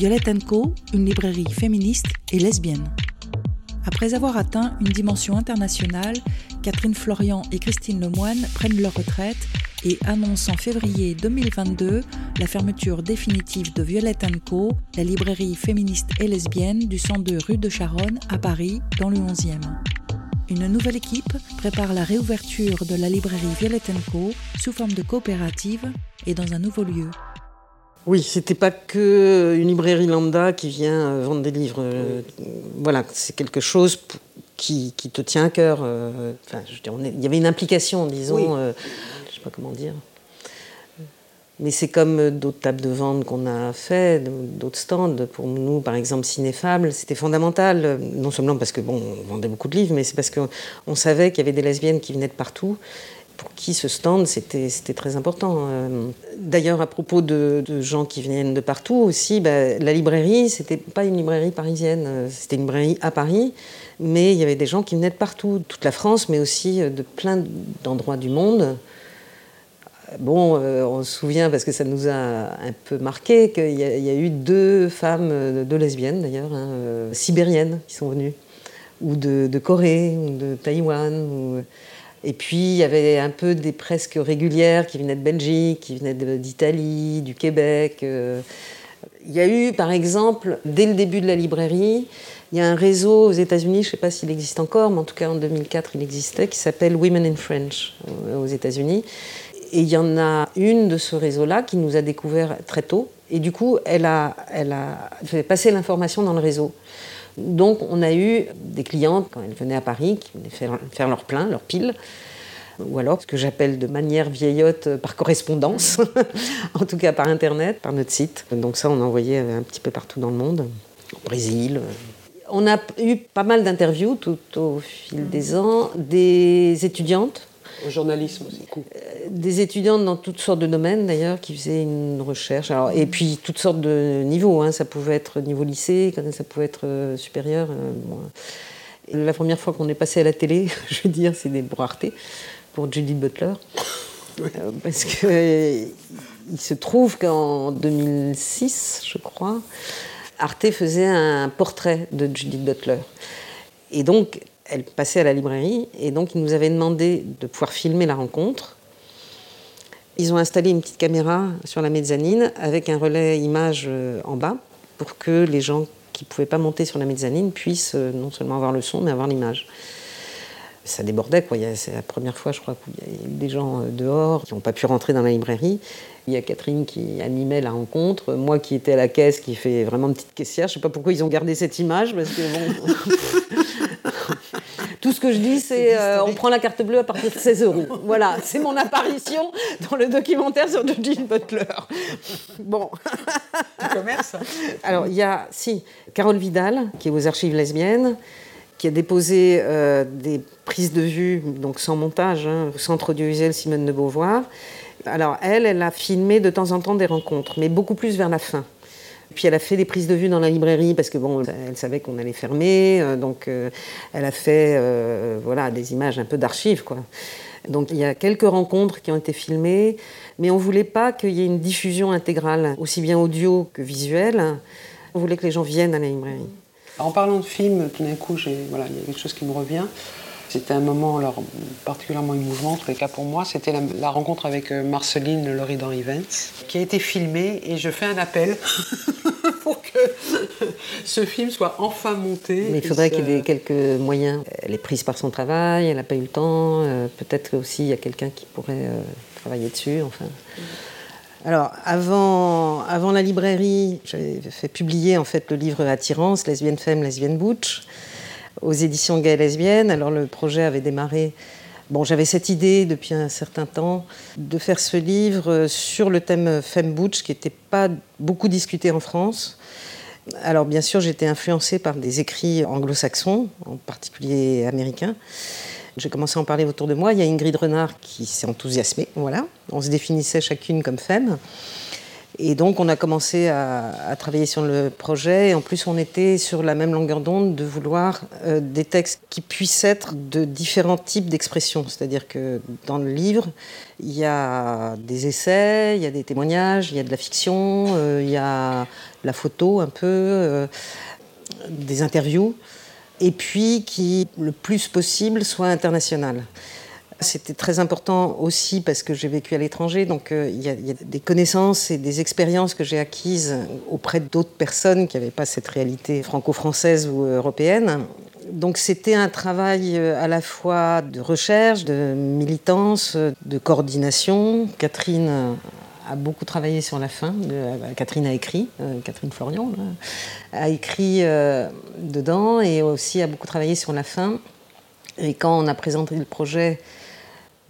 Violette Co, une librairie féministe et lesbienne. Après avoir atteint une dimension internationale, Catherine Florian et Christine Lemoine prennent leur retraite et annoncent en février 2022 la fermeture définitive de Violette Co, la librairie féministe et lesbienne du 102 rue de Charonne à Paris, dans le 11e. Une nouvelle équipe prépare la réouverture de la librairie Violette Co sous forme de coopérative et dans un nouveau lieu. Oui, c'était pas que une librairie lambda qui vient euh, vendre des livres. Euh, voilà, c'est quelque chose qui, te tient à cœur. Euh, il y avait une implication, disons. je je sais pas comment dire. Mais c'est comme d'autres tables de vente qu'on a fait, d'autres stands. Pour nous, par exemple, Cinéfable, c'était fondamental. Non seulement parce que bon, on vendait beaucoup de livres, mais c'est parce qu'on savait qu'il y avait des lesbiennes qui venaient de partout pour qui ce stand, c'était très important. Euh, d'ailleurs, à propos de, gens qui viennent de partout aussi, bah, la librairie, c'était pas une librairie parisienne, euh, c'était une librairie à Paris, mais il y avait des gens qui venaient de partout, toute la France, mais aussi euh, de plein d'endroits du monde. Bon, on se souvient, parce que ça nous a un peu marqué, qu'il y, a eu deux femmes, deux lesbiennes d'ailleurs, hein, sibériennes, qui sont venues, ou de, Corée, ou de Taïwan. Et puis, il y avait un peu des presque régulières qui venaient de Belgique, qui venaient d'Italie, du Québec. Euh. Il y a eu, par exemple, dès le début de la librairie, il y a un réseau aux États-Unis, je ne sais pas s'il existe encore, mais en tout cas en 2004 il existait, qui s'appelle Women in French euh, aux États-Unis. Et il y en a une de ce réseau-là qui nous a découvert très tôt. Et du coup, elle a, elle a fait passer l'information dans le réseau. Donc on a eu des clientes, quand elles venaient à Paris, qui venaient faire, leur plein, leur pile, ou alors ce que j'appelle de manière vieillotte euh, par correspondance, en tout cas par Internet, par notre site. Donc ça, on envoyait un petit peu partout dans le monde, au Brésil. Euh. On a eu pas mal d'interviews tout au fil des ans, des étudiantes au journalisme aussi. Euh, des étudiantes dans toutes sortes de domaines d'ailleurs qui faisaient une recherche. Alors, et puis toutes sortes de niveaux. Hein. Ça pouvait être niveau lycée, ça pouvait être euh, supérieur. Euh, la première fois qu'on est passé à la télé, je veux dire, c'est des raretés pour Judith Butler. parce que il se trouve qu'en 2006, je crois, Arte faisait un portrait de Judith Butler. Et donc, elle passait à la librairie et donc ils nous avaient demandé de pouvoir filmer la rencontre. Ils ont installé une petite caméra sur la mezzanine avec un relais image euh, en bas pour que les gens qui ne pouvaient pas monter sur la mezzanine puissent euh, non seulement avoir le son mais avoir l'image. Ça débordait, quoi. C'est la première fois, je crois, qu'il y a eu des gens euh, dehors qui n'ont pas pu rentrer dans la librairie. Il y a Catherine qui animait la rencontre, moi qui étais à la caisse, qui fait vraiment une petite caissière. Je ne sais pas pourquoi ils ont gardé cette image, parce que bon. Tout ce que je dis, c'est euh, on prend la carte bleue à partir de 16 euros. Voilà, c'est mon apparition dans le documentaire sur Eugene Butler. Bon. commerce Alors, il y a, si, Carole Vidal, qui est aux archives lesbiennes, qui a déposé euh, des prises de vue, donc sans montage, hein, au Centre audiovisuel Simone de Beauvoir. Alors, elle, elle a filmé de temps en temps des rencontres, mais beaucoup plus vers la fin. Puis elle a fait des prises de vue dans la librairie parce que bon, elle savait qu'on allait fermer, euh, donc euh, elle a fait euh, voilà des images un peu d'archives quoi. Donc il y a quelques rencontres qui ont été filmées, mais on voulait pas qu'il y ait une diffusion intégrale, aussi bien audio que visuelle. On voulait que les gens viennent à la librairie. En parlant de films, tout d'un coup, il y a quelque chose qui me revient. C'était un moment alors, particulièrement émouvant, en tous les cas pour moi. C'était la, rencontre avec euh, Marceline Laurie dans Events, qui a été filmée et je fais un appel pour que ce film soit enfin monté. Mais il faudrait qu'il y ait quelques moyens. Elle est prise par son travail, elle n'a pas eu le temps. Euh, peut-être aussi il y a quelqu'un qui pourrait euh, travailler dessus. Enfin. Alors, avant, avant la librairie, j'avais fait publier en fait le livre Attirance, lesbienne femme, lesbienne butch aux éditions Gay Lesbiennes. Alors le projet avait démarré. Bon, j'avais cette idée depuis un certain temps de faire ce livre sur le thème Femme Butch qui n'était pas beaucoup discuté en France. Alors bien sûr, j'étais influencée par des écrits anglo-saxons, en particulier américains. J'ai commencé à en parler autour de moi. Il y a Ingrid Renard qui s'est enthousiasmée. Voilà, on se définissait chacune comme femme. Et donc on a commencé à, travailler sur le projet. Et en plus, on était sur la même longueur d'onde de vouloir euh, des textes qui puissent être de différents types d'expressions. C'est-à-dire que dans le livre, il y a des essais, il y a des témoignages, il y a de la fiction, euh, il y a la photo un peu, euh, des interviews. Et puis qui, le plus possible, soit international. C'était très important aussi parce que j'ai vécu à l'étranger, donc euh, il y, a des connaissances et des expériences que j'ai acquises auprès d'autres personnes qui n'avaient pas cette réalité franco-française ou européenne. Donc c'était un travail euh, à la fois de recherche, de militance, de coordination. Catherine a beaucoup travaillé sur la fin. Euh, Catherine a écrit, Catherine Florian a écrit dedans et aussi a beaucoup travaillé sur la fin. Et quand on a présenté le projet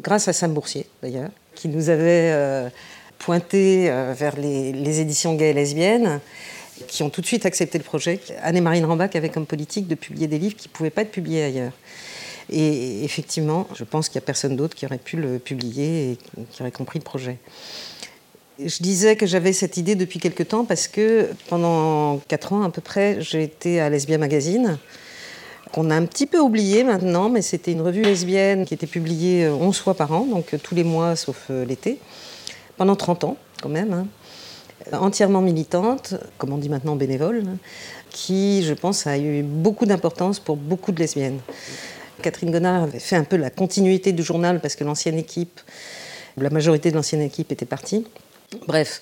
grâce à Sam Boursier d'ailleurs, qui nous avait euh, pointé euh, vers les, éditions gays et lesbiennes, qui ont tout de suite accepté le projet. Anne et Marine Rambach avaient comme politique de publier des livres qui ne pouvaient pas être publiés ailleurs. Et effectivement, je pense qu'il n'y a personne d'autre qui aurait pu le publier et qui aurait compris le projet. Je disais que j'avais cette idée depuis quelque temps parce que pendant quatre ans à peu près, j'ai été à Lesbia Magazine, qu'on a un petit peu oublié maintenant, mais c'était une revue lesbienne qui était publiée 11 euh, fois par an, donc euh, tous les mois sauf euh, l'été, pendant 30 ans quand même, hein. entièrement militante, comme on dit maintenant bénévole, hein, qui, je pense, a eu beaucoup d'importance pour beaucoup de lesbiennes. Catherine Gonard avait fait un peu la continuité du journal parce que l'ancienne équipe, la majorité de l'ancienne équipe était partie. Bref,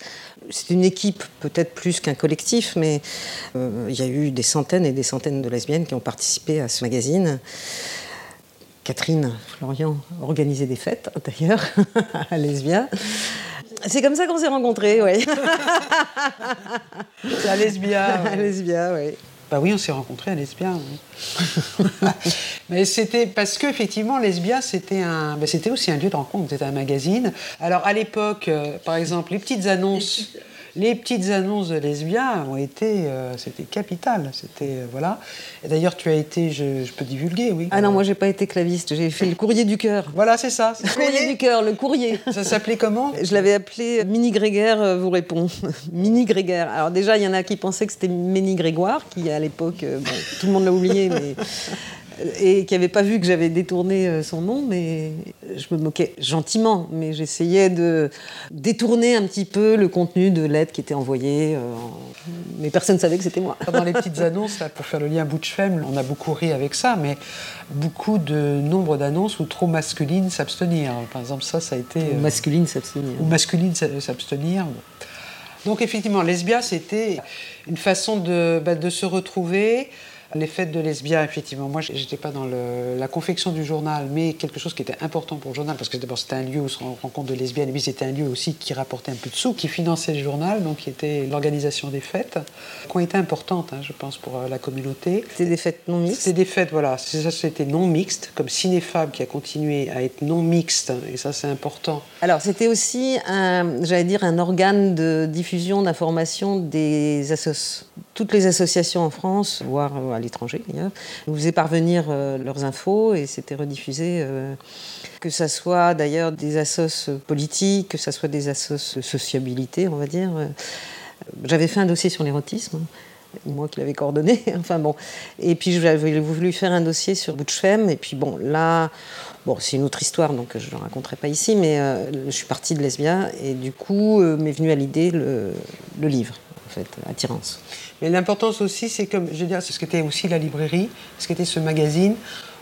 c'est une équipe peut-être plus qu'un collectif, mais euh, il y a eu des centaines et des centaines de lesbiennes qui ont participé à ce magazine. Catherine Florian organisait des fêtes, d'ailleurs, à Lesbia. C'est comme ça qu'on s'est rencontrés, oui. à Lesbia. À Lesbia, oui. Bah oui, on s'est rencontrés à Lesbia. Mais c'était parce qu'effectivement, Lesbia, c'était un, bah, c'était aussi un lieu de rencontre, c'était un magazine. Alors à l'époque, euh, par exemple, les petites annonces annonces de Lesbia ont été, euh, c'était capital. C'était euh, voilà. Et d'ailleurs, tu as été, je, peux divulguer, oui. Ah non, moi j'ai pas été claviste. J'ai fait le courrier du cœur. Voilà, c'est ça. Le courrier du cœur, le courrier. Ça s'appelait comment? Je l'avais appelé Mini Grégaire vous répond. Mini Grégaire. Alors déjà, il y en a qui pensaient que c'était Méni Grégoire, qui à l'époque, tout le monde l'a oublié, mais et qui n'avait pas vu que j'avais détourné euh, son nom, mais je me moquais gentiment, mais j'essayais de détourner un petit peu le contenu de l'aide qui était envoyée, euh, mais personne ne savait que c'était moi. Dans les petites annonces, là, pour faire le lien Butch Femme, on a beaucoup ri avec ça, mais beaucoup de nombre d'annonces où trop masculine s'abstenir. Par exemple, ça, ça a été... Ou euh, masculine s'abstenir. Ou masculine s'abstenir. Donc effectivement, Lesbia, c'était une façon de, bah, de se retrouver, les fêtes de lesbiens, effectivement, moi, j'étais pas dans la confection du journal, mais quelque chose qui était important pour le journal, parce que d'abord, c'était un lieu où se rencontre de lesbiennes, et puis c'était un lieu aussi qui rapportait un peu de sous, qui finançait le journal, donc qui était l'organisation des fêtes, qui ont été importantes, hein, je pense, pour euh, la communauté. C'était des fêtes non mixtes C'était des fêtes, voilà. Ça, c'était non mixte, comme Cinéfab qui a continué à être non mixte, et ça, c'est important. Alors, c'était aussi, j'allais dire, un organe de diffusion d'information des assos. Toutes les associations en France, voire euh, à l'étranger d'ailleurs, nous faisaient parvenir euh, leurs infos et c'était rediffusé. Euh, que ce soit d'ailleurs des assos politiques, que ce soit des assos sociabilité, on va dire. J'avais fait un dossier sur l'érotisme moi qui l'avais coordonné. enfin bon. Et puis j'avais voulu faire un dossier sur Butchfem. Et puis bon, là, bon, c'est une autre histoire, donc je ne la raconterai pas ici, mais je suis partie de Lesbia et du coup m'est venu à l'idée le, livre, en fait, Attirance. Mais l'importance aussi, c'est comme, je veux dire, c'est ce qu'était aussi la librairie, ce qu'était ce magazine,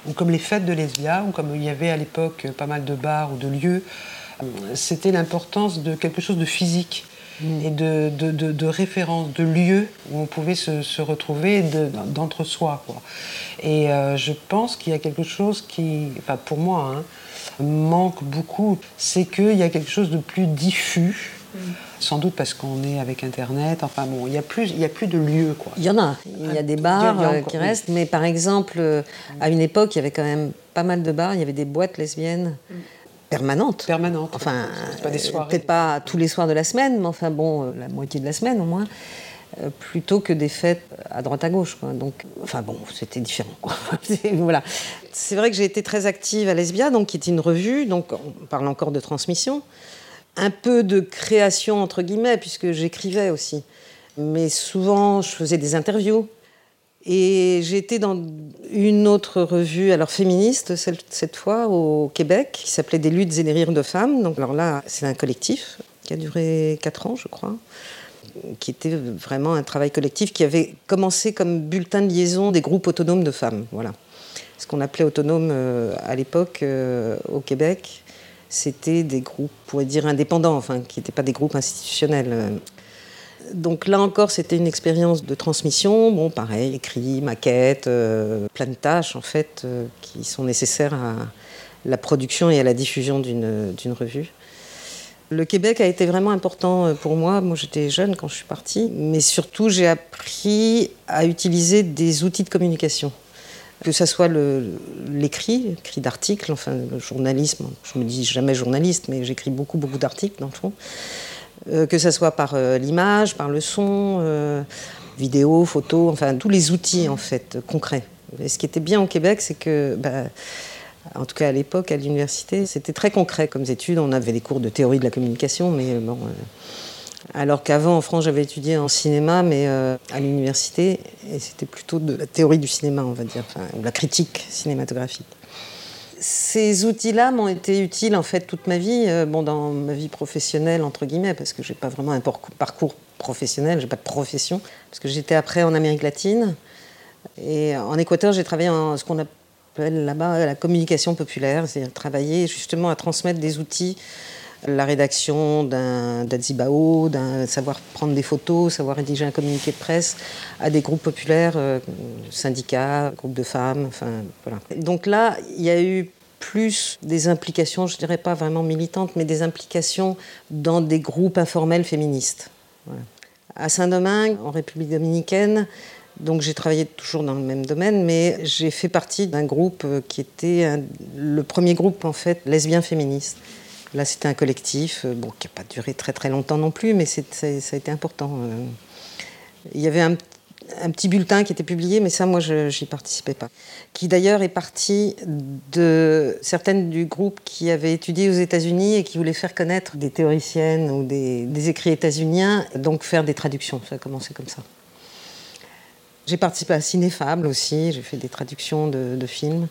ou comme les fêtes de Lesbia, ou comme il y avait à l'époque pas mal de bars ou de lieux. C'était l'importance de quelque chose de physique mm. et de, de, de, référence, de lieu où on pouvait se, retrouver d'entre-soi. Et euh, je pense qu'il y a quelque chose qui, enfin pour moi, hein, manque beaucoup, c'est qu'il y a quelque chose de plus diffus sans doute parce qu'on est avec Internet. Enfin bon, il n'y a, plus, il y a plus de lieux. Quoi. Il y en a. Il y a des bars euh, qui restent. Mais par exemple, euh, à une époque, il y avait quand même pas mal de bars. Il y avait des boîtes lesbiennes. Permanentes. Permanentes. Enfin, euh, peut-être pas tous les soirs de la semaine, mais enfin bon, la moitié de la semaine au moins plutôt que des fêtes à droite à gauche. Donc, enfin bon, c'était différent. voilà. C'est vrai que j'ai été très active à Lesbia, donc qui était une revue, donc on parle encore de transmission un peu de création, entre guillemets, puisque j'écrivais aussi. Mais souvent, je faisais des interviews. Et j'étais dans une autre revue, alors féministe, cette fois, au Québec, qui s'appelait Des luttes et des rires de femmes. Donc, alors là, c'est un collectif qui a duré quatre ans, je crois, qui était vraiment un travail collectif qui avait commencé comme bulletin de liaison des groupes autonomes de femmes. Voilà. Ce qu'on appelait autonomes euh, à l'époque euh, au Québec, c'était des groupes, on pourrait dire indépendants, enfin, qui n'étaient pas des groupes institutionnels. Donc là encore, c'était une expérience de transmission. Bon, pareil, écrit, maquette, euh, plein de tâches en fait euh, qui sont nécessaires à la production et à la diffusion d'une revue. Le Québec a été vraiment important euh, pour moi. Moi, j'étais jeune quand je suis partie, mais surtout, j'ai appris à utiliser des outils de communication. Que ce soit l'écrit, l'écrit d'articles, enfin le journalisme. Je me dis jamais journaliste, mais j'écris beaucoup, beaucoup d'articles dans le fond. Euh, que ce soit par euh, l'image, par le son, euh, vidéo, photo, enfin tous les outils en fait concrets. Et ce qui était bien au Québec, c'est que, bah, en tout cas à l'époque, à l'université, c'était très concret comme études. On avait des cours de théorie de la communication, mais bon. Alors qu'avant, en France, j'avais étudié en cinéma, mais à l'université, et c'était plutôt de la théorie du cinéma, on va dire, ou la critique cinématographique. Ces outils-là m'ont été utiles en fait toute ma vie, euh, bon, dans ma vie professionnelle entre guillemets, parce que j'ai pas vraiment un parcours professionnel, j'ai pas de profession, parce que j'étais après en Amérique latine et en Équateur j'ai travaillé en ce qu'on appelle là-bas la communication populaire, c'est-à-dire travailler justement à transmettre des outils, la rédaction d'un zibao, d'un savoir prendre des photos, savoir rédiger un communiqué de presse à des groupes populaires, euh, syndicats, groupes de femmes, enfin voilà. Donc là, il y a eu plus des implications, je dirais pas vraiment militantes, mais des implications dans des groupes informels féministes. À Saint-Domingue, en République dominicaine, donc j'ai travaillé toujours dans le même domaine, mais j'ai fait partie d'un groupe qui était le premier groupe en fait lesbien féministe. Là, c'était un collectif, euh, bon, qui n'a pas duré très très longtemps non plus, mais ça, a été important. Euh. Il y avait un petit bulletin qui était publié, mais ça, moi, je n'y participais pas. Qui d'ailleurs est parti de certaines du groupe qui avaient étudié aux États-Unis et qui voulaient faire connaître des théoriciennes ou des, écrits états-uniens, donc faire des traductions. Ça a commencé comme ça. J'ai participé à Cinéfable aussi, j'ai fait des traductions de, films.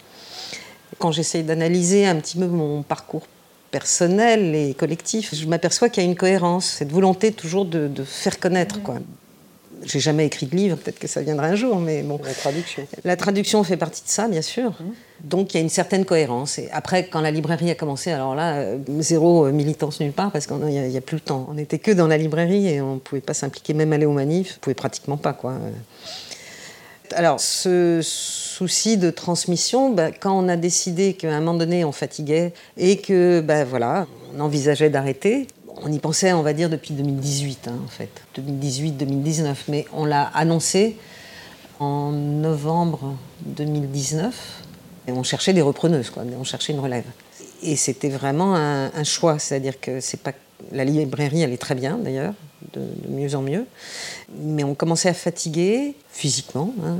Quand j'essaye d'analyser un petit peu mon parcours personnel et collectif, je m'aperçois qu'il y a une cohérence, cette volonté toujours de, de faire connaître. Quoi j'ai jamais écrit de livre, peut-être que ça viendra un jour, mais bon. La traduction. La traduction fait partie de ça, bien sûr. Mmh. Donc il y a une certaine cohérence. Et après, quand la librairie a commencé, alors là, euh, zéro militance nulle part, parce qu'il n'y a, plus le temps. On n'était que dans la librairie et on ne pouvait pas s'impliquer, même aller aux manifs, on ne pouvait pratiquement pas, quoi. Alors, ce souci de transmission, bah, quand on a décidé qu'à un moment donné, on fatiguait et que, bah, voilà, on envisageait d'arrêter, on y pensait, on va dire, depuis 2018, hein, en fait. 2018-2019. Mais on l'a annoncé en novembre 2019. Et on cherchait des repreneuses, quoi. On cherchait une relève. Et c'était vraiment un, choix. C'est-à-dire que c'est pas. La librairie, elle est très bien, d'ailleurs, de, mieux en mieux. Mais on commençait à fatiguer, physiquement, il hein,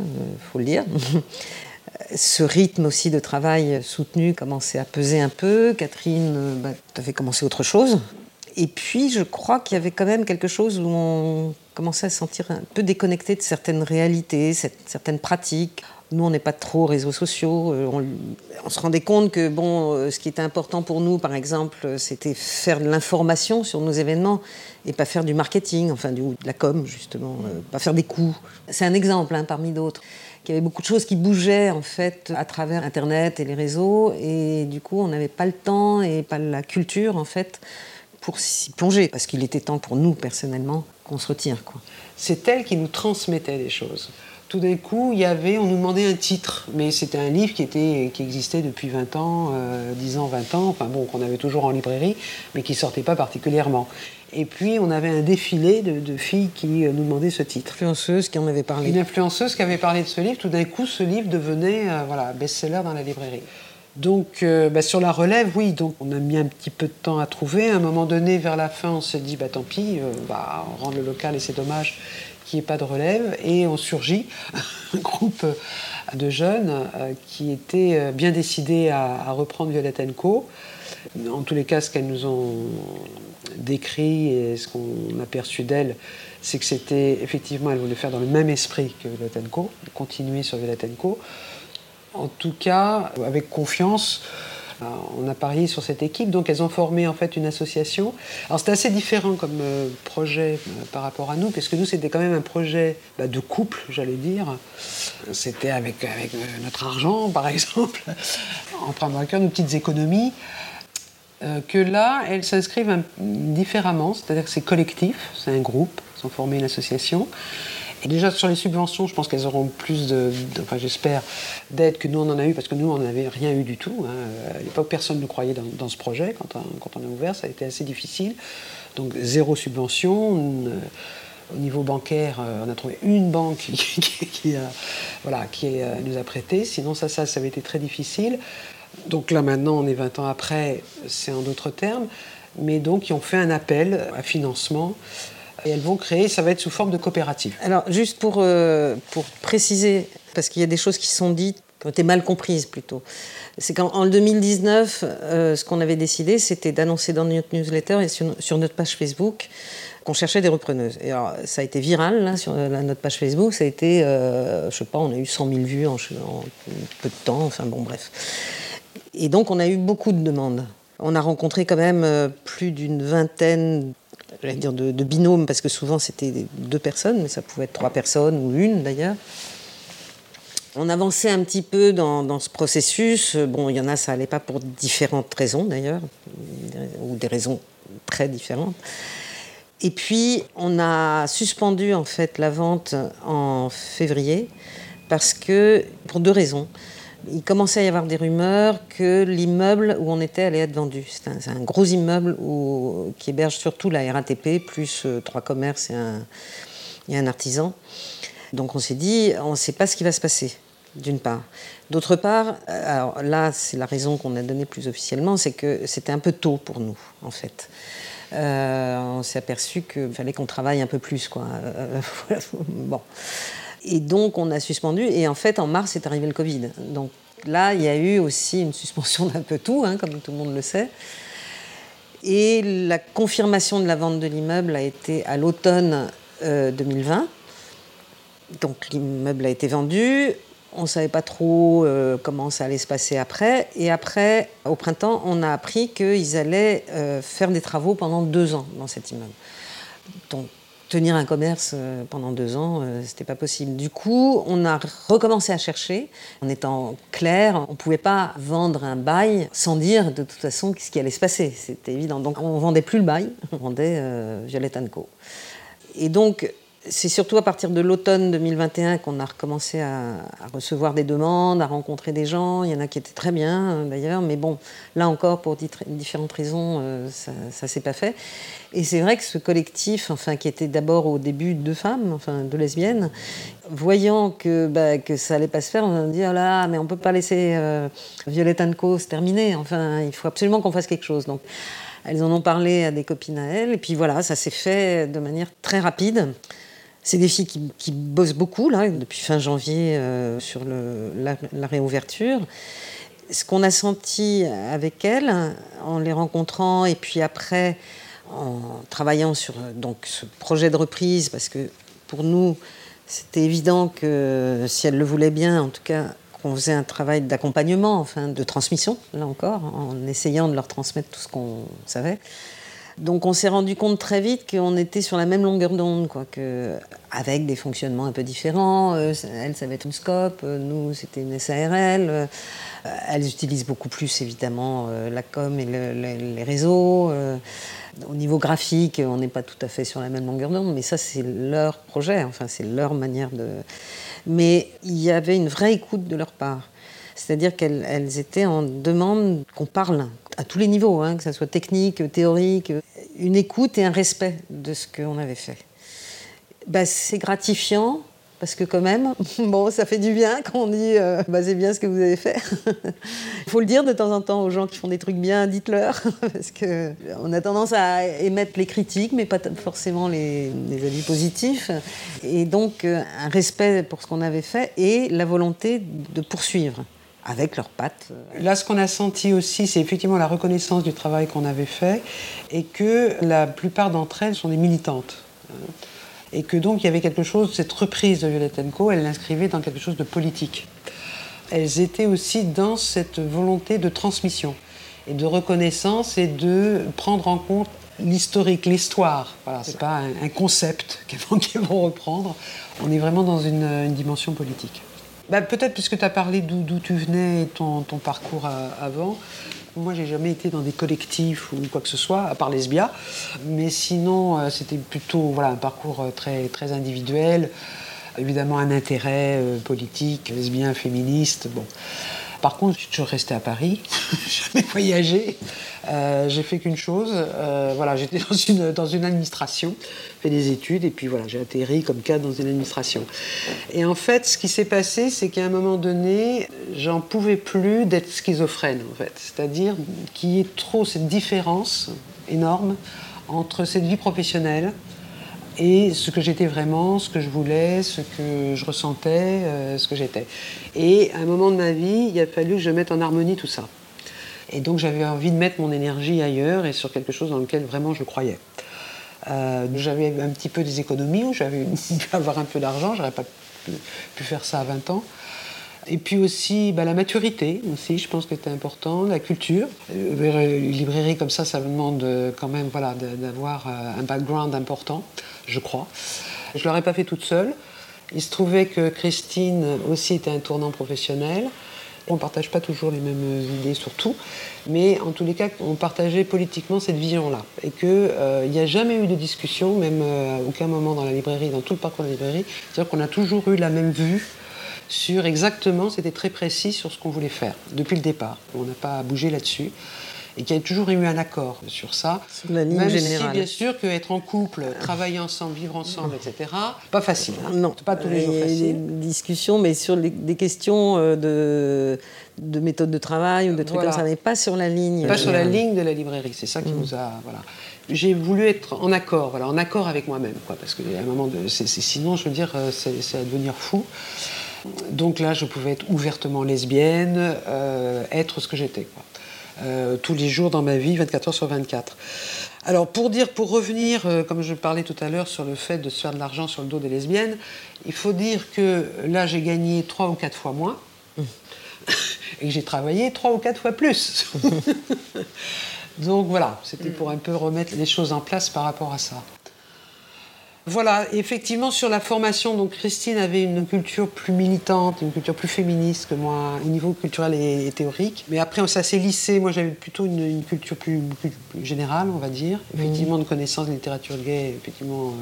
faut le dire. ce rythme aussi de travail soutenu commençait à peser un peu. Catherine, bah, tu avais commencé autre chose. Et puis, je crois qu'il y avait quand même quelque chose où on commençait à se sentir un peu déconnecté de certaines réalités, certaines pratiques. Nous, on n'est pas trop réseaux sociaux. Euh, on, se rendait compte que bon, euh, ce qui était important pour nous, par exemple, c'était faire de l'information sur nos événements et pas faire du marketing, enfin de la com, justement, euh, pas faire des coups. C'est un exemple hein, parmi d'autres. Il y avait beaucoup de choses qui bougeaient en fait à travers Internet et les réseaux, et du coup, on n'avait pas le temps et pas la culture en fait pour s'y plonger, parce qu'il était temps pour nous, personnellement, qu'on se retire. C'est elle qui nous transmettait des choses. Tout d'un coup, il y avait, on nous demandait un titre, mais c'était un livre qui, était, qui existait depuis 20 ans, 10 euh, ans, 20 ans, enfin bon, qu'on avait toujours en librairie, mais qui sortait pas particulièrement. Et puis, on avait un défilé de, filles qui euh, nous demandaient ce titre. Une influenceuse qui en avait parlé. Une influenceuse qui avait parlé de ce livre. Tout d'un coup, ce livre devenait euh, voilà, best-seller dans la librairie. Donc, euh, bah, sur la relève, oui, donc on a mis un petit peu de temps à trouver. À un moment donné, vers la fin, on s'est dit, bah tant pis, euh, bah, on rend le local et c'est dommage qu'il n'y ait pas de relève. Et on surgit, un groupe de jeunes qui étaient bien décidés à, reprendre Violette Co. En tous les cas, ce qu'elles nous ont décrit et ce qu'on a perçu d'elles, c'est que c'était effectivement, elles voulaient faire dans le même esprit que Violette Co, continuer sur Violette Co. En tout cas, avec confiance, euh, on a parié sur cette équipe, donc elles ont formé en fait une association. Alors c'était assez différent comme euh, projet euh, par rapport à nous, parce que nous c'était quand même un projet bah, de couple, j'allais dire. C'était avec, avec notre argent, par exemple, en prenant à cœur nos petites économies. que là, elles s'inscrivent différemment, c'est-à-dire que c'est collectif, c'est un groupe, elles ont formé une association. Déjà sur les subventions, je pense qu'elles auront plus j'espère, d'aide que nous on en a eu, parce que nous on n'avait rien eu du tout. Hein. À l'époque, personne ne croyait dans, ce projet. Quand on, a ouvert, ça a été assez difficile. Donc zéro subvention. Au niveau bancaire, euh, on a trouvé une banque qui euh, nous a prêté. Sinon, ça, ça, ça avait été très difficile. Donc là, maintenant, on est 20 ans après, c'est en d'autres termes. Mais donc, ils ont fait un appel à financement et elles vont créer, ça va être sous forme de coopérative. Alors, juste pour, euh, pour préciser, parce qu'il y a des choses qui sont dites, qui ont été mal comprises plutôt. C'est qu'en 2019, euh, ce qu'on avait décidé, c'était d'annoncer dans notre newsletter et sur, notre page Facebook qu'on cherchait des repreneuses. Et alors, ça a été viral là, sur notre page Facebook. Ça a été, euh, je sais pas, on a eu 100 000 vues en peu de temps. Enfin bon, bref. Et donc, on a eu beaucoup de demandes. On a rencontré quand même plus d'une vingtaine de, binôme, parce que souvent c'était deux personnes, mais ça pouvait être trois personnes ou une d'ailleurs. On avançait un petit peu dans, ce processus. Bon, il y en a, ça n'allait pas pour différentes raisons d'ailleurs, ou des raisons très différentes. Et puis, on a suspendu en fait la vente en février parce que, pour deux raisons il commençait à y avoir des rumeurs que l'immeuble où on était allait être vendu. C'est un, gros immeuble qui héberge surtout la RATP, plus euh, trois commerces et un, artisan. Donc on s'est dit, on ne sait pas ce qui va se passer, d'une part. D'autre part, euh, alors là, c'est la raison qu'on a donnée plus officiellement, c'est que c'était un peu tôt pour nous, en fait. Euh, on s'est aperçu qu'il fallait qu'on travaille un peu plus, quoi. bon. Et donc, on a suspendu. Et en fait, en mars, est arrivé le Covid. Donc là, il y a eu aussi une suspension d'un peu tout, hein, comme tout le monde le sait. Et la confirmation de la vente de l'immeuble a été à l'automne 2020. Euh, donc l'immeuble a été vendu. On ne savait pas trop euh, comment ça allait se passer après. Et après, au printemps, on a appris qu'ils allaient euh, faire des travaux pendant deux ans dans cet immeuble. Donc tenir un commerce euh, pendant deux ans, euh, c'était pas possible. Du coup, on a recommencé à chercher en étant clair. On pouvait pas vendre un bail sans dire de toute façon ce qui allait se passer. C'était évident. Donc, on vendait plus le bail, on vendait euh, Violette Co. Et donc, c'est surtout à partir de l'automne 2021 qu'on a recommencé à, recevoir des demandes, à rencontrer des gens. Il y en a qui étaient très bien euh, d'ailleurs, mais bon, là encore, pour différentes raisons, euh, ça ne s'est pas fait. Et c'est vrai que ce collectif, enfin, qui était d'abord au début deux femmes, enfin deux lesbiennes, voyant que, bah, ça allait pas se faire, on a dit oh là, mais on peut pas laisser euh, Violette Co se terminer. Enfin, il faut absolument qu'on fasse quelque chose. Donc, elles en ont parlé à des copines à elles, et puis voilà, ça s'est fait de manière très rapide. C'est des filles qui, bossent beaucoup, là, depuis fin janvier, euh, sur la, réouverture. Ce qu'on a senti avec elles, en les rencontrant, et puis après, en travaillant sur donc, ce projet de reprise, parce que pour nous, c'était évident que si elles le voulaient bien, en tout cas, qu'on faisait un travail d'accompagnement, enfin de transmission, là encore, en essayant de leur transmettre tout ce qu'on savait. Donc on s'est rendu compte très vite qu'on était sur la même longueur d'onde, quoi, que, avec des fonctionnements un peu différents. Euh, elle, être une scope, euh, nous, c'était une SARL. Euh, elles utilisent beaucoup plus, évidemment, la com et les réseaux. au niveau graphique, on n'est pas tout à fait sur la même longueur d'onde, mais ça, c'est leur projet, enfin, c'est leur manière de. Mais il y avait une vraie écoute de leur part. C'est-à-dire qu'elles étaient en demande qu'on parle à tous les niveaux, hein, que ce soit technique, théorique, une écoute et un respect de ce qu'on avait fait. Bah, c'est gratifiant parce que quand même, bon, ça fait du bien quand on dit euh, bah, c'est bien ce que vous avez fait. Il faut le dire de temps en temps aux gens qui font des trucs bien, dites-leur, parce qu'on a tendance à émettre les critiques, mais pas forcément les, avis positifs. Et donc, euh, un respect pour ce qu'on avait fait et la volonté de poursuivre avec leurs pattes. Là, ce qu'on a senti aussi, c'est effectivement la reconnaissance du travail qu'on avait fait et que la plupart d'entre elles sont des militantes. Et que donc il y avait quelque chose, cette reprise de Violette Co, elle l'inscrivait dans quelque chose de politique. Elles étaient aussi dans cette volonté de transmission et de reconnaissance et de prendre en compte l'historique, l'histoire. Voilà, c'est pas un, concept qu'elles vont, reprendre. On est vraiment dans une dimension politique. Bah, peut-être puisque tu as parlé d'où tu venais et ton, ton parcours avant. Moi, j'ai jamais été dans des collectifs ou quoi que ce soit, à part Lesbia. Mais sinon, euh, c'était plutôt voilà, un parcours euh, très, très individuel. Évidemment, un intérêt euh, politique, lesbien, féministe. Bon. Par contre, je suis toujours restée à Paris, jamais voyagé. Euh, j'ai fait qu'une chose, euh, voilà, j'étais dans une, dans une administration, fait des études, et puis voilà, j'ai atterri comme cadre dans une administration. Et en fait, ce qui s'est passé, c'est qu'à un moment donné, j'en pouvais plus d'être schizophrène, en fait. C'est-à-dire qu'il y ait trop cette différence énorme entre cette vie professionnelle et ce que j'étais vraiment, ce que je voulais, ce que je ressentais, euh, ce que j'étais. Et à un moment de ma vie, il a fallu que je mette en harmonie tout ça. Et donc j'avais envie de mettre mon énergie ailleurs et sur quelque chose dans lequel vraiment je croyais. Euh, j'avais un petit peu des économies, j'avais pu avoir un peu d'argent, j'aurais pas pu, faire ça à 20 ans. Et puis aussi bah, la maturité, aussi, je pense que c'était important, la culture. Euh, une librairie comme ça, ça demande quand même voilà, d'avoir un background important je crois. Je ne l'aurais pas fait toute seule. Il se trouvait que Christine aussi était un tournant professionnel. On ne partage pas toujours les mêmes idées sur tout, mais en tous les cas, on partageait politiquement cette vision-là. Et qu'il euh, n'y a jamais eu de discussion, même euh, à aucun moment dans la librairie, dans tout le parcours de la librairie. C'est-à-dire qu'on a toujours eu la même vue sur exactement, c'était très précis sur ce qu'on voulait faire, depuis le départ. On n'a pas bougé là-dessus et qu'il y a toujours eu un accord sur ça. Sur la ligne Même générale. Si, bien sûr, qu'être en couple, travailler ensemble, vivre ensemble, etc., pas facile. Hein. Non. pas tous les jours facile. Il y a des discussions, mais sur des questions euh, de, de méthode de travail ou de trucs comme ça, mais pas sur la ligne. Pas sur la ligne de la librairie, c'est ça qui mm. nous a. Voilà. J'ai voulu être en accord, voilà, en accord avec moi-même, quoi, parce que un moment, de, sinon, je veux dire, euh, c'est à devenir fou. Donc là, je pouvais être ouvertement lesbienne, euh, être ce que j'étais. Euh, tous les jours dans ma vie, 24 heures sur 24. Alors pour dire, pour revenir, euh, comme je parlais tout à l'heure sur le fait de se faire de l'argent sur le dos des lesbiennes, il faut dire que là j'ai gagné trois ou quatre fois moins et que j'ai travaillé trois ou quatre fois plus. Donc voilà, c'était pour un peu remettre les choses en place par rapport à ça. Voilà, effectivement, sur la formation, donc Christine avait une culture plus militante, une culture plus féministe que moi, au niveau culturel et, théorique. Mais après, ça s'est lissé. Moi, j'avais plutôt une, culture plus, générale, on va dire. Effectivement, de connaissance de littérature gay. Effectivement,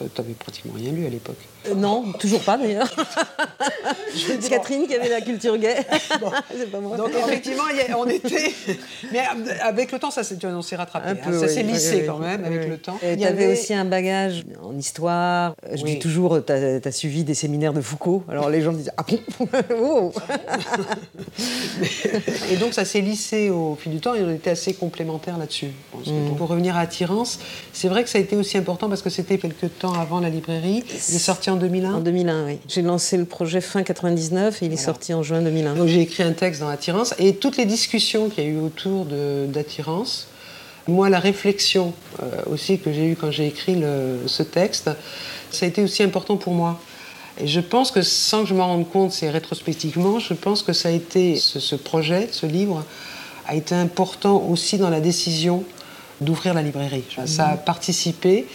euh, tu n'avais pratiquement rien lu à l'époque. Euh, non, toujours pas d'ailleurs. C'est Catherine qui avait la culture gay. C'est pas moi. Donc effectivement, on était. Mais avec le temps, ça s'est rattrapé. Hein. ça s'est lissé quand même avec le temps. Et tu avais aussi un bagage en histoire. Je dis toujours, tu as, suivi des séminaires de Foucault. Alors les gens me disent Ah bon? Oh. Et donc ça s'est lissé au fil du temps et on était assez complémentaires là-dessus. Mm. Pour revenir à Attirance, c'est vrai que ça a été aussi important parce que c'était quelques temps avant la librairie. Il est sorti en 2001 En 2001, oui. J'ai lancé le projet fin 99 et il est sorti en juin 2001. Donc j'ai écrit un texte dans Attirance et toutes les discussions qu'il y a eu autour d'Attirance, moi la réflexion euh, aussi que j'ai eue quand j'ai écrit ce texte, ça a été aussi important pour moi. Et je pense que sans que je m'en rende compte, c'est rétrospectivement, je pense que ça a été, ce, ce projet, ce livre, a été important aussi dans la décision d'ouvrir la librairie. Ça a participé.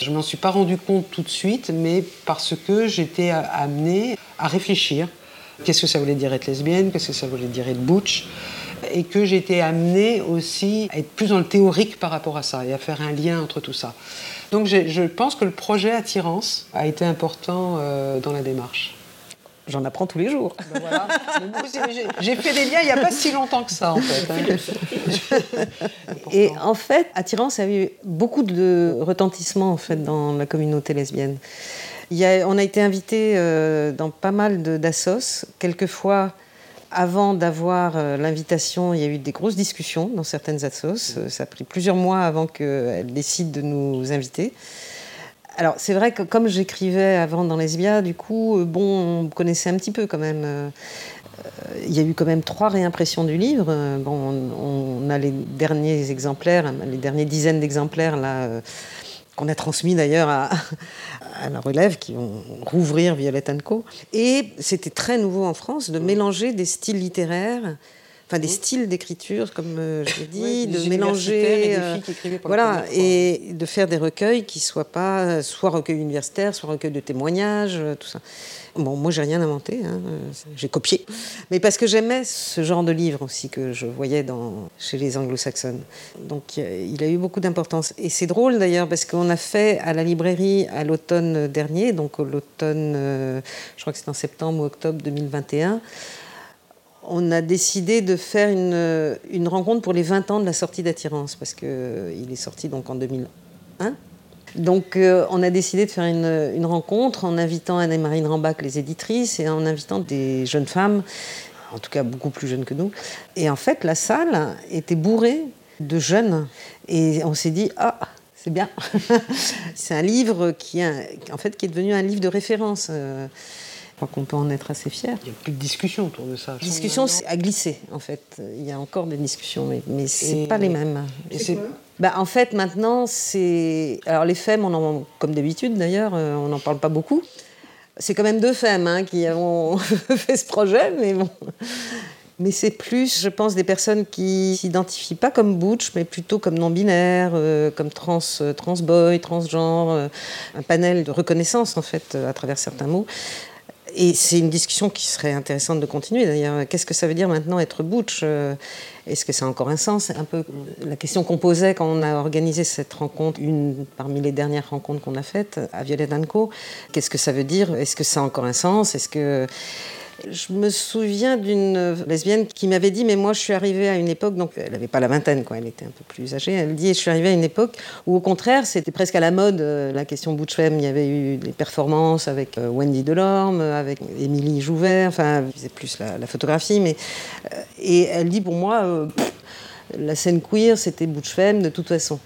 Je m'en suis pas rendu compte tout de suite, mais parce que j'étais amenée à réfléchir. Qu'est-ce que ça voulait dire être lesbienne? Qu'est-ce que ça voulait dire être butch? Et que j'étais amenée aussi à être plus dans le théorique par rapport à ça et à faire un lien entre tout ça. Donc je pense que le projet Attirance a été important euh, dans la démarche. J'en apprends tous les jours. Ben j'ai fait des liens il n'y a pas si longtemps que ça, en fait. Hein. Et en fait, Attirance a eu beaucoup de retentissement en fait, dans la communauté lesbienne. on a été invité dans pas mal d'assos. Quelquefois, avant d'avoir l'invitation, il y a eu des grosses discussions dans certaines assos. Ça a pris plusieurs mois avant qu'elles décident de nous inviter. Alors, c'est vrai que comme j'écrivais avant dans Lesbia, du coup, bon, on connaissait un petit peu quand même il y a eu quand même trois réimpressions du livre. Bon, on, a les derniers exemplaires, les dernières dizaines d'exemplaires là euh, qu'on a transmis d'ailleurs à, la relève qui vont rouvrir Violette Co. Et c'était très nouveau en France de mélanger des styles littéraires enfin des styles d'écriture, comme euh, je l'ai dit, de mélanger, euh, voilà, et de faire des recueils qui soient pas soit recueils universitaires, soit recueils de témoignages, tout ça. Bon, moi, j'ai rien inventé, hein, j'ai copié. Mais parce que j'aimais ce genre de livre aussi que je voyais dans, chez les anglo-saxonnes. Donc, il a eu beaucoup d'importance. Et c'est drôle d'ailleurs, parce qu'on a fait à la librairie à l'automne dernier, donc l'automne, euh, je crois que c'est en septembre ou octobre 2021, on a décidé de faire une, une rencontre pour les 20 ans de la sortie d'Attirance, parce qu'il est sorti donc en 2001. Donc euh, on a décidé de faire une, rencontre en invitant Anne-Marie Rambach, les éditrices, et en invitant des jeunes femmes, en tout cas beaucoup plus jeunes que nous. Et en fait, la salle était bourrée de jeunes. Et on s'est dit, ah, c'est bien. c'est un livre qui, en fait, qui est devenu un livre de référence. Euh, crois qu'on peut en être assez fier. Il y a plus de discussion autour de ça. Discussion a glissé, en fait. Il y a encore des discussions, mais, mais ce n'est pas les mêmes. Bah, en fait, maintenant, c'est. Alors, les femmes, on en... comme d'habitude d'ailleurs, euh, on n'en parle pas beaucoup. C'est quand même deux femmes hein, qui ont fait ce projet, mais bon. Mais c'est plus, je pense, des personnes qui s'identifient pas comme butch, mais plutôt comme non-binaires, euh, comme trans, euh, transboy, transgenre, un panel de reconnaissance en fait à travers certains mots. Et c'est une discussion qui serait intéressante de continuer d'ailleurs. Qu'est-ce que ça veut dire maintenant être butch euh, Est-ce que ça a encore un sens? Un peu la question qu'on posait quand on a organisé cette rencontre, une parmi les dernières rencontres qu'on a faites à Violette Co. Qu'est-ce que ça veut dire? Est-ce que ça a encore un sens? Est-ce que je me souviens d'une lesbienne qui m'avait dit, mais moi je suis arrivée à une époque, donc elle n'avait pas la vingtaine, quoi, elle était un peu plus âgée, elle dit, je suis arrivée à une époque où au contraire c'était presque à la mode, euh, la question Butch il y avait eu des performances avec euh, Wendy Delorme, avec Émilie Jouvert, enfin, c'est plus la, photographie, mais... Euh, et elle dit, pour moi, la scène queer c'était Butch de toute façon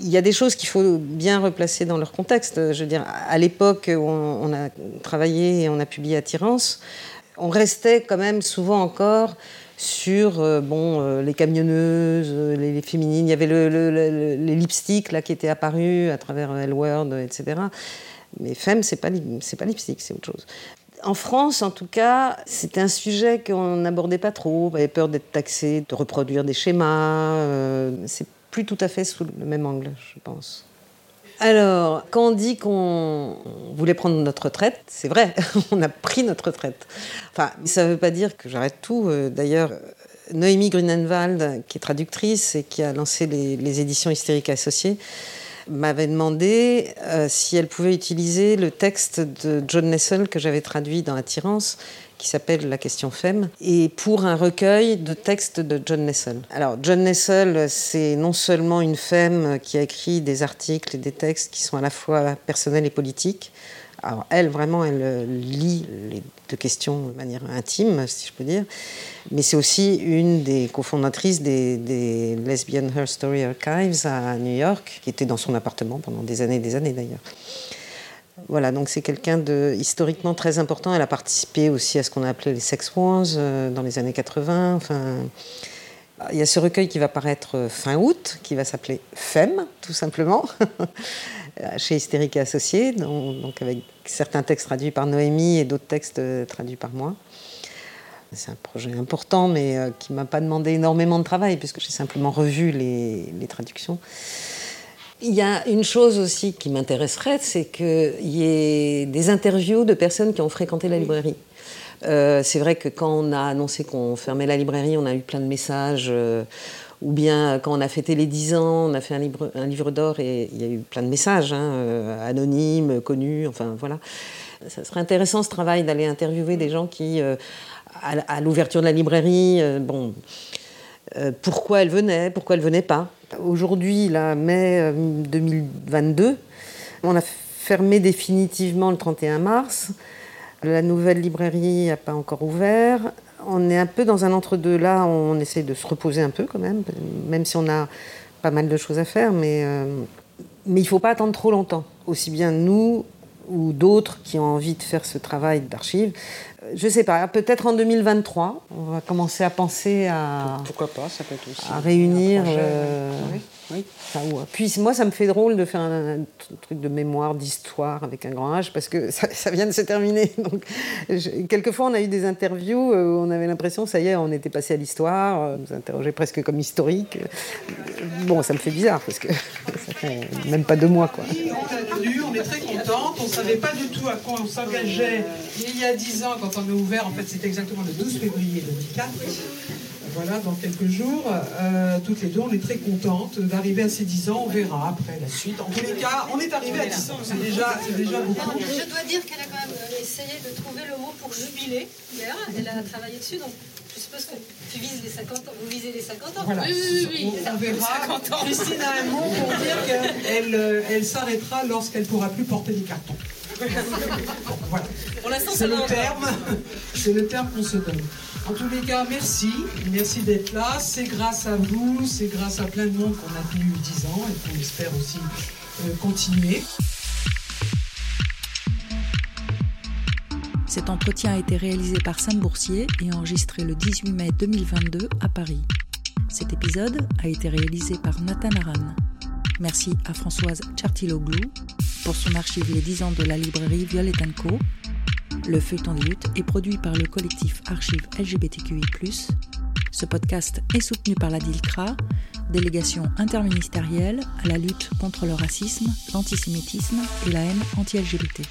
il y a des choses qu'il faut bien replacer dans leur contexte. Je veux dire, à l'époque où on, a travaillé et on a publié Attirance, on restait quand même souvent encore sur euh, bon, euh, les camionneuses, euh, les, féminines. Il y avait le, les lipsticks là, qui étaient apparus à travers L Word, etc. Mais femme, c'est pas, pas lipstick, c'est autre chose. En France, en tout cas, c'était un sujet qu'on n'abordait pas trop. On avait peur d'être taxé, de reproduire des schémas. Tout à fait sous le même angle, je pense. Alors, quand on dit qu'on voulait prendre notre retraite, c'est vrai, on a pris notre retraite. Enfin, ça ne veut pas dire que j'arrête tout. Euh, d'ailleurs, Noémie Grunenwald, qui est traductrice et qui a lancé les, éditions hystériques associées, m'avait demandé euh, si elle pouvait utiliser le texte de John Nessel que j'avais traduit dans Attirance qui s'appelle La question femme, et pour un recueil de textes de John Nessel. Alors, John Nessel, c'est non seulement une femme qui a écrit des articles et des textes qui sont à la fois personnels et politiques. Alors, elle, vraiment, elle lit les deux questions de manière intime, si je peux dire. Mais c'est aussi une des cofondatrices des, des Lesbian Her Story Archives à New York, qui était dans son appartement pendant des années et des années d'ailleurs. Voilà, donc c'est quelqu'un de historiquement très important. Elle a participé aussi à ce qu'on a appelé les sex wars euh, dans les années 80. Enfin, il y a ce recueil qui va paraître euh, fin août, qui va s'appeler Femme, tout simplement, chez Hystérique et Associés, donc avec certains textes traduits par Noémie et d'autres textes euh, traduits par moi. C'est un projet important, mais qui ne m'a pas demandé énormément de travail, puisque j'ai simplement revu les traductions. Il y a une chose aussi qui m'intéresserait, c'est qu'il y ait des interviews de personnes qui ont fréquenté la librairie. Euh, c'est vrai que quand on a annoncé qu'on fermait la librairie, on a eu plein de messages. Euh, ou bien quand on a fêté les 10 ans, on a fait un livre, un livre d'or et il y a eu plein de messages, hein, euh, anonymes, connus, enfin voilà. Ça serait intéressant ce travail d'aller interviewer des gens qui, à, à l'ouverture de la librairie, bon, pourquoi elles venaient, pourquoi elles venaient pas. Aujourd'hui, là, mai 2022, euh, on a fermé définitivement le 31 mars. La nouvelle librairie n'a pas encore ouvert. On est un peu dans un entre-deux là, on essaie de se reposer un peu quand même, même si on a pas mal de choses à faire, mais, euh, mais il ne faut pas attendre trop longtemps. Aussi bien nous ou d'autres qui ont envie de faire ce travail d'archives. Je ne sais pas, peut-être en 2023, on va commencer à penser à. Pourquoi pas, ça peut être aussi. À réunir. Euh, oui. Oui. puis moi, ça me fait drôle de faire un, truc de mémoire, d'histoire avec un grand H, parce que ça, vient de se terminer. Donc, quelquefois, on a eu des interviews où on avait l'impression, ça y est, on était passé à l'histoire, on nous interrogeait presque comme historique. Bon, ça me fait bizarre, parce que ça fait même pas deux mois. Quoi. On est très contente, on ne savait pas du tout à quoi on s'engageait il y a dix ans quand on a ouvert, en fait c'était exactement le 12 février 2004 voilà, dans quelques jours. Euh, toutes les deux, on est très contentes d'arriver à ces 10 ans. On verra après la suite. En tous les cas, on est arrivé à 10 ans. C'est déjà, déjà beaucoup. Je dois dire qu'elle a quand même euh, essayé de trouver le mot pour jubiler. Hier, elle a travaillé dessus. Je suppose que tu vises les 50 ans. Vous visez les 50 ans. Voilà. Oui, oui, oui. On, verra. Christine a un mot pour dire qu'elle euh, elle s'arrêtera lorsqu'elle pourra plus porter des cartons. voilà. C'est le terme. C'est le terme qu'on se donne. En tous les cas, merci. Merci d'être là. C'est grâce à vous, c'est grâce à plein de monde qu'on a tenu 10 ans et qu'on espère aussi euh, continuer. Cet entretien a été réalisé par Sam Boursier et enregistré le 18 mai 2022 à Paris. Cet épisode a été réalisé par Nathan Aran. Merci à Françoise Chartiloglou pour son archive Les 10 ans de la librairie Violet Co le feuilleton des luttes est produit par le collectif Archives LGBTQI. Ce podcast est soutenu par la DILCRA, délégation interministérielle à la lutte contre le racisme, l'antisémitisme et la haine anti-LGBT.